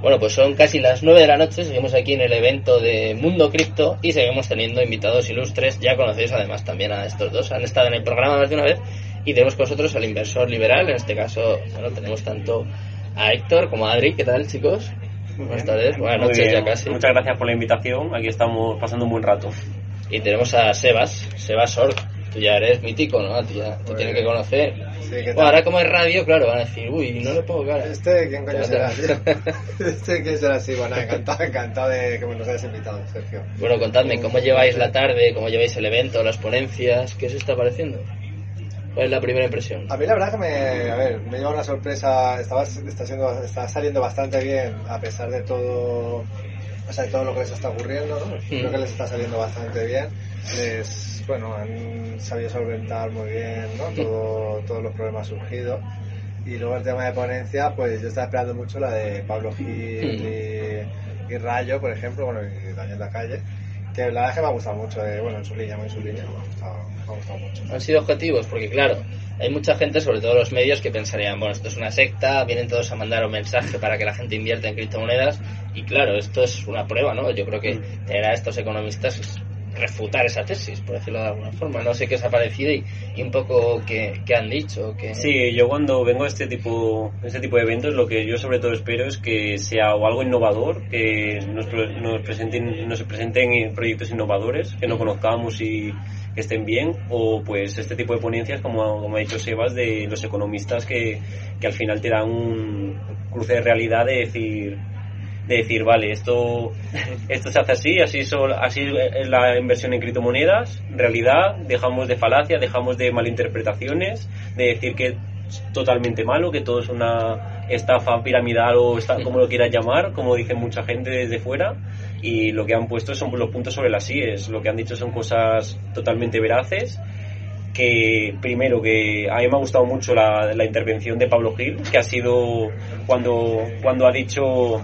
Bueno, pues son casi las 9 de la noche, seguimos aquí en el evento de Mundo Cripto y seguimos teniendo invitados ilustres. Ya conocéis además también a estos dos, han estado en el programa más de una vez y tenemos con nosotros al inversor liberal, en este caso, bueno, tenemos tanto a Héctor como a Adri. ¿Qué tal, chicos? Buenas tardes, buenas noches ya casi. Muchas gracias por la invitación, aquí estamos pasando un buen rato. Y tenemos a Sebas, Sebas Org, tú ya eres mítico, ¿no? Tú ya te tienes que conocer. Bueno, ahora como es radio, claro, van a decir, uy, no le pongo cara. ¿Este quién coño será? ¿Este quién será? Sí, bueno, encantado, encantado de que nos hayas invitado, Sergio. Bueno, contadme, ¿cómo lleváis la tarde? ¿Cómo lleváis el evento, las ponencias? ¿Qué os está pareciendo? ¿Cuál es la primera impresión? A mí la verdad que me, a ver, me lleva una sorpresa, estaba, está, siendo, está saliendo bastante bien a pesar de todo, de todo lo que les está ocurriendo, ¿no? Creo que les está saliendo bastante bien. Les, bueno, han sabido solventar muy bien, ¿no? Todo, todos los problemas surgidos. Y luego el tema de ponencia, pues yo estaba esperando mucho la de Pablo Gil y, y Rayo, por ejemplo, bueno, y Daniel Lacalle, que la verdad es que me ha gustado mucho, eh, bueno, en su línea, muy en su línea, me ha gustado, me ha gustado mucho. ¿Han sido objetivos? Porque claro, hay mucha gente, sobre todo los medios, que pensarían, bueno, esto es una secta, vienen todos a mandar un mensaje para que la gente invierta en criptomonedas. Y claro, esto es una prueba, ¿no? Yo creo que tener a estos economistas es refutar esa tesis, por decirlo de alguna forma. No sé qué os ha parecido y, un poco qué, qué han dicho. Sí, yo cuando vengo a este tipo, este tipo de eventos, lo que yo sobre todo espero es que sea o algo innovador, que nos, nos presenten, nos presenten proyectos innovadores, que no conozcamos y que estén bien, o pues este tipo de ponencias, como, como ha dicho Sebas, de los economistas que, que al final te dan un cruce de realidad de decir, de decir, vale, esto, esto se hace así, así, sol- así es la inversión en criptomonedas, realidad, dejamos de falacias, dejamos de malinterpretaciones, de decir que es totalmente malo, que todo es una estafa piramidal o esta- como lo quieras llamar, como dice mucha gente desde fuera, y lo que han puesto son los puntos sobre las IES, lo que han dicho son cosas totalmente veraces, que primero que a mí me ha gustado mucho la, la intervención de Pablo Gil, que ha sido cuando, cuando ha dicho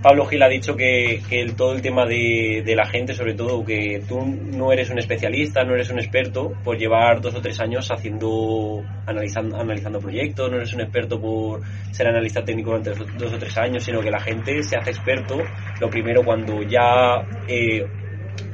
Pablo Gil ha dicho que, que el- todo el tema de, de la gente, sobre todo, que tú no eres un especialista, no eres un experto por llevar dos o tres años haciendo, analizando, analizando proyectos, no eres un experto por ser analista técnico durante dos, dos o tres años, sino que la gente se hace experto, lo primero cuando ya eh,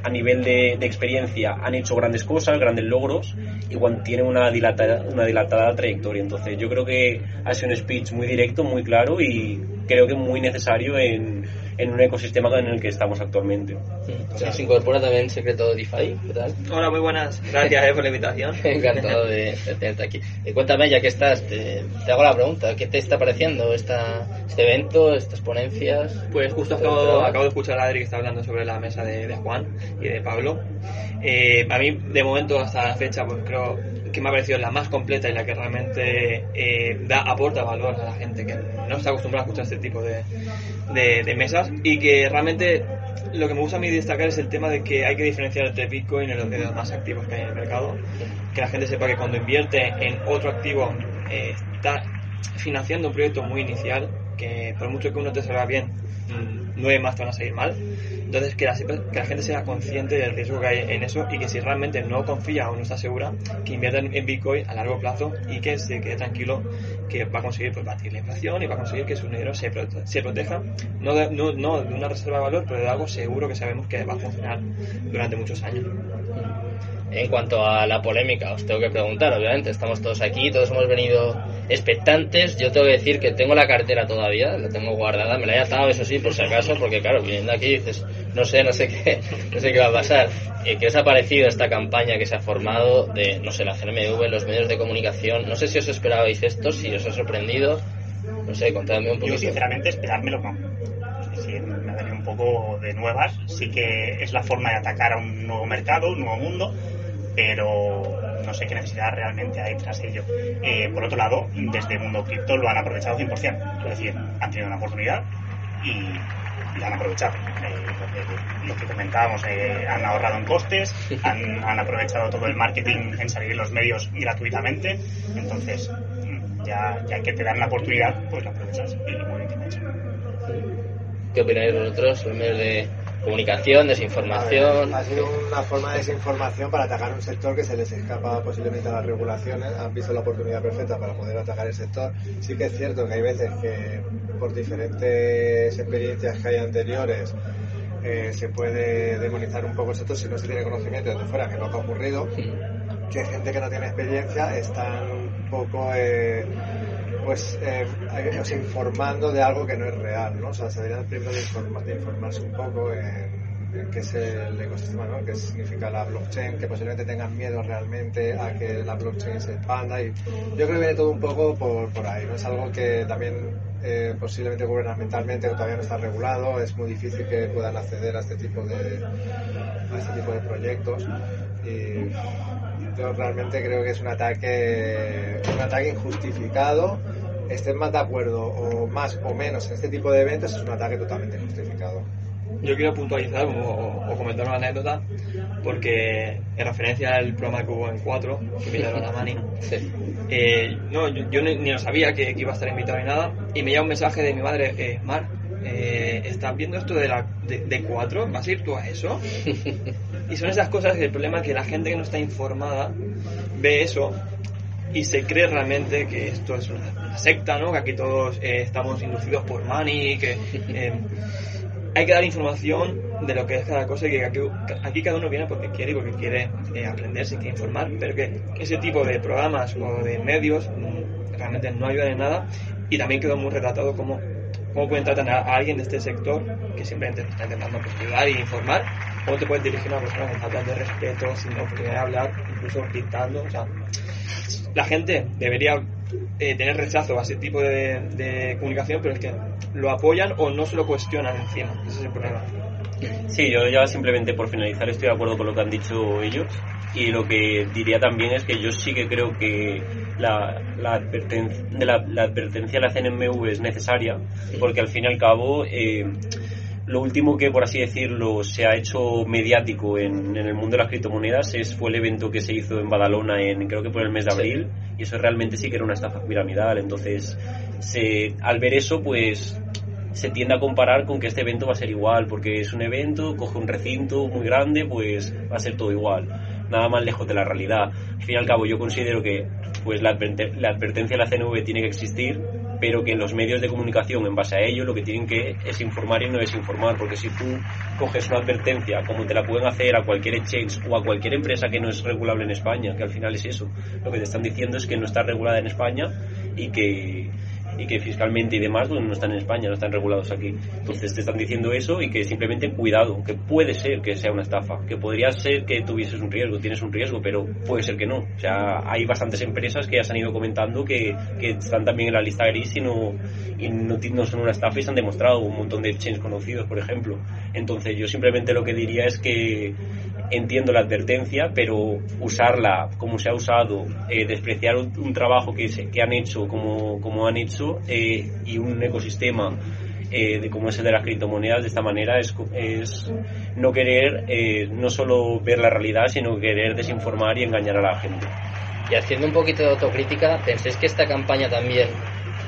a nivel de, experiencia han hecho grandes cosas, grandes logros y cuando tienen una dilatada, una dilatada trayectoria. Entonces yo creo que ha sido un speech muy directo, muy claro y creo que muy necesario en, en un ecosistema en el que estamos actualmente. Mm. Se nos incorpora también Secreto DeFi, ¿qué tal? Hola, muy buenas. Gracias eh, por la invitación. Encantado de, de tenerte aquí. Eh, cuéntame, ya que estás, te, te hago la pregunta. ¿Qué te está pareciendo esta, este evento, estas ponencias? Pues justo acabo, acabo de escuchar a Adri que está hablando sobre la mesa de, de Juan y de Pablo. Eh, a mí, de momento, hasta la fecha, pues creo que me ha parecido la más completa y la que realmente eh, da aporta valor a la gente que no está acostumbrada a escuchar este tipo de, de, de mesas y que realmente lo que me gusta a mí destacar es el tema de que hay que diferenciar entre Bitcoin y los, de los más activos que hay en el mercado. Que la gente sepa que cuando invierte en otro activo eh, está financiando un proyecto muy inicial que por mucho que uno te salga bien, mm, nueve más te van a salir mal. Entonces, que la, que la gente sea consciente del riesgo que hay en eso y que si realmente no confía o no está segura, que invierta en, Bitcoin a largo plazo y que se quede tranquilo que va a conseguir pues, batir la inflación y va a conseguir que su dinero se, prote- se proteja, no de, no, no de una reserva de valor, pero de algo seguro que sabemos que va a funcionar durante muchos años. En cuanto a la polémica, os tengo que preguntar, obviamente, estamos todos aquí, todos hemos venido expectantes. Yo tengo que decir que tengo la cartera todavía, la tengo guardada, me la he atado, eso sí, por si acaso, porque claro, viniendo aquí dices, no sé, no sé qué, no sé qué va a pasar. Eh, ¿Qué os ha parecido esta campaña que se ha formado de, no sé, la CNMV, los medios de comunicación? No sé si os esperabais esto, si os ha sorprendido. No sé, contadme un Yo, poquito. sinceramente, esperármelo no. Decir, me venido un poco de nuevas. Sí que es la forma de atacar a un nuevo mercado, un nuevo mundo, pero no sé qué necesidad realmente hay tras ello. Eh, por otro lado, desde Mundo Cripto lo han aprovechado 100%. Es decir, han tenido una oportunidad y la han aprovechado. Eh, lo, que, que comentábamos, eh, han ahorrado en costes, han, han aprovechado todo el marketing en salir en los medios gratuitamente. Entonces, mm, ya, ya que te dan la oportunidad, pues la aprovechas y muy bien hecho. ¿Qué opináis vosotros, los medios de comunicación, desinformación. Ha sido una forma de desinformación para atacar un sector que se les escapa posiblemente a las regulaciones. Han visto la oportunidad perfecta para poder atacar el sector. Sí que es cierto que hay veces que por diferentes experiencias que hay anteriores eh, se puede demonizar un poco el sector si no se tiene conocimiento desde fuera, que no ha ocurrido. Que gente que no tiene experiencia están un poco eh, pues eh, informando de algo que no es real, ¿no? O sea, se deberían primero de, informa- de informarse un poco en, en qué es el ecosistema, ¿no? ¿Qué significa la blockchain? Que posiblemente tengan miedo realmente a que la blockchain se expanda y yo creo que viene todo un poco por, por ahí, ¿no? Es algo que también eh, posiblemente gubernamentalmente todavía no está regulado, es muy difícil que puedan acceder a este tipo de, a este tipo de proyectos y yo realmente creo que es un ataque un ataque injustificado estén más de acuerdo o más o menos en este tipo de eventos es un ataque totalmente injustificado Yo quiero puntualizar o, o comentar una anécdota porque en referencia al programa que hubo en 4, que invitaron a Mani, Sí. eh, no, yo, yo ni, ni lo sabía que, que iba a estar invitado ni nada y me llega un mensaje de mi madre, eh, Mar, eh, ¿estás viendo esto de, la, de, de 4? ¿Vas a ir tú a eso? Y son esas cosas que el problema es que la gente que no está informada ve eso y se cree realmente que esto es una, una secta, ¿no? Que aquí todos eh, estamos inducidos por Mani, que eh, hay que dar información de lo que es cada cosa y que aquí, aquí cada uno viene porque quiere y porque quiere eh, aprender, se quiere informar, pero que ese tipo de programas o de medios mm, realmente no ayudan en nada y también quedó muy retratado como cómo pueden tratar a, alguien de este sector que simplemente está intentando pues, ayudar y informar, cómo te puedes dirigir a una persona con falta de respeto, sin oportunidad de hablar, incluso pintando, o sea, la gente debería eh, tener rechazo a ese tipo de, de comunicación, pero es que lo apoyan o no se lo cuestionan encima. Ese es el problema. Sí, yo ya simplemente por finalizar estoy de acuerdo con lo que han dicho ellos y lo que diría también es que yo sí que creo que la, la, advertencia, de la, la advertencia a la CNMV es necesaria porque al fin y al cabo eh, lo último que por así decirlo se ha hecho mediático en, en, el mundo de las criptomonedas es fue el evento que se hizo en Badalona en creo que por el mes de abril y eso realmente sí que era una estafa piramidal entonces se, al ver eso pues se tiende a comparar con que este evento va a ser igual, porque es un evento, coge un recinto muy grande, pues va a ser todo igual. Nada más lejos de la realidad. Al fin y al cabo, yo considero que pues la, adver la advertencia de la CNV tiene que existir, pero que los medios de comunicación, en base a ello, lo que tienen que es informar y no desinformar, porque si tú coges una advertencia, como te la pueden hacer a cualquier exchange o a cualquier empresa que no es regulable en España, que al final es eso, lo que te están diciendo es que no está regulada en España y que y que fiscalmente y demás pues, no están en España, no están regulados aquí. Entonces te están diciendo eso y que simplemente cuidado, que puede ser que sea una estafa, que podría ser que tuvieses un riesgo, tienes un riesgo, pero puede ser que no. O sea, hay bastantes empresas que ya se han ido comentando que, que están también en la lista gris y no, y no, no son una estafa y se han demostrado un montón de chains conocidos, por ejemplo. Entonces yo simplemente lo que diría es que entiendo la advertencia, pero usarla como se ha usado, eh, despreciar un, un trabajo que, se, que, han hecho como, como han hecho eh, y un ecosistema eh, de como es el de las criptomonedas de esta manera es, es no querer eh, no solo ver la realidad, sino querer desinformar y engañar a la gente. Y haciendo un poquito de autocrítica, ¿pensáis que esta campaña también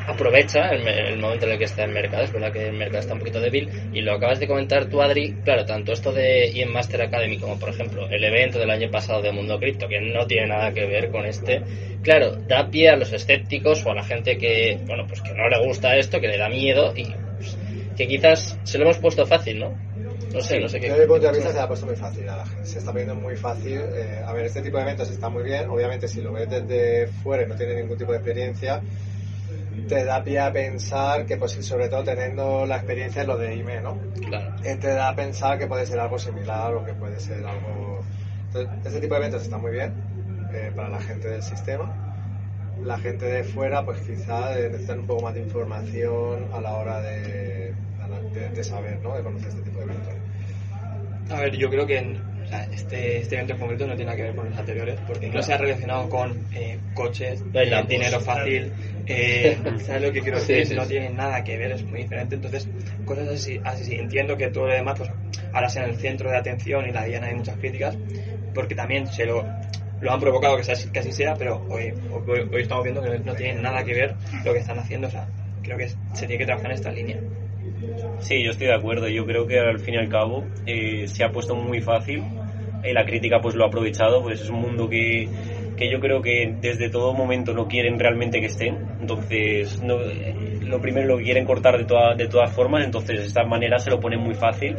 aprovecha el, el, momento en el que está el mercado. Es verdad que el mercado está un poquito débil y lo acabas de comentar tú, Adri. Claro, tanto esto de IEM Master Academy como, por ejemplo, el evento del año pasado de Mundo Cripto, que no tiene nada que ver con este, claro, da pie a los escépticos o a la gente que, bueno, pues que no le gusta esto, que le da miedo y pues, que quizás se lo hemos puesto fácil, ¿no? No sé, sí, no sé qué. Desde mi punto de vista se ha puesto muy fácil a la gente. Se está poniendo muy fácil. Eh, a ver, este tipo de eventos está muy bien. Obviamente, si lo ves desde fuera y no tiene ningún tipo de experiencia, te da pie a pensar que, pues, sobre todo teniendo la experiencia en lo de IME, ¿no? Claro. Eh, te da a pensar que puede ser algo similar o que puede ser algo. Entonces, este tipo de eventos está muy bien eh, para la gente del sistema. La gente de fuera, pues quizá necesitan un poco más de información a la hora de, de, de saber, ¿no? De conocer este tipo de eventos. A ver, yo creo que en, o sea, este, este evento en concreto no tiene nada que ver con los anteriores, porque no se ha relacionado con eh, coches, eh, dinero fácil, eh, ¿sabes lo que quiero decir? Sí, sí, no sí. tiene nada que ver, es muy diferente. Entonces, cosas así, así entiendo que todo lo demás, pues ahora sea en el centro de atención y la Diana hay muchas críticas, porque también se lo, lo han provocado que, sea, que así sea, pero hoy, hoy, hoy, estamos viendo que no tiene nada que ver lo que están haciendo, o sea, creo que se tiene que trabajar en esta línea. Sí, yo estoy de acuerdo. Yo creo que al fin y al cabo eh, se ha puesto muy fácil y la crítica pues lo ha aprovechado. Pues es un mundo que, que yo creo que desde todo momento no quieren realmente que estén. Entonces, no, eh, lo primero lo quieren cortar de, toda, de todas formas. Entonces, de esta manera se lo ponen muy fácil.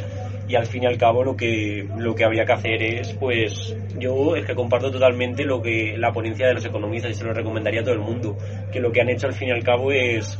Y al fin y al cabo lo que, lo que habría que hacer es, pues, yo es que comparto totalmente lo que la ponencia de los economistas y se lo recomendaría a todo el mundo. Que lo que han hecho al fin y al cabo es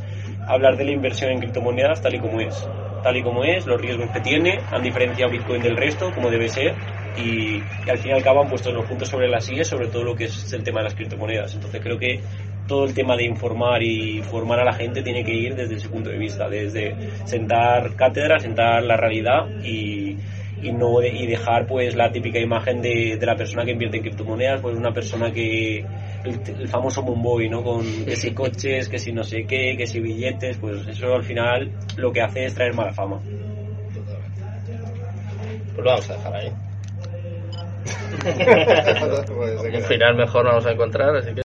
hablar de la inversión en criptomonedas tal y como es. Tal y como es, los riesgos que tiene, han diferenciado Bitcoin del resto, como debe ser, y, y al fin y al cabo han puesto los puntos sobre las sillas sobre todo lo que es el tema de las criptomonedas. Entonces creo que todo el tema de informar y formar a la gente tiene que ir desde ese punto de vista, desde sentar cátedra, sentar la realidad y, y no y dejar pues la típica imagen de, de, la persona que invierte en criptomonedas, pues una persona que el, el famoso Mumboy, ¿no? Con que si coches, que si no sé qué, que si billetes, pues eso al final lo que hace es traer mala fama. Pues lo vamos a dejar ahí. Pues se Un final mejor vamos a encontrar, así que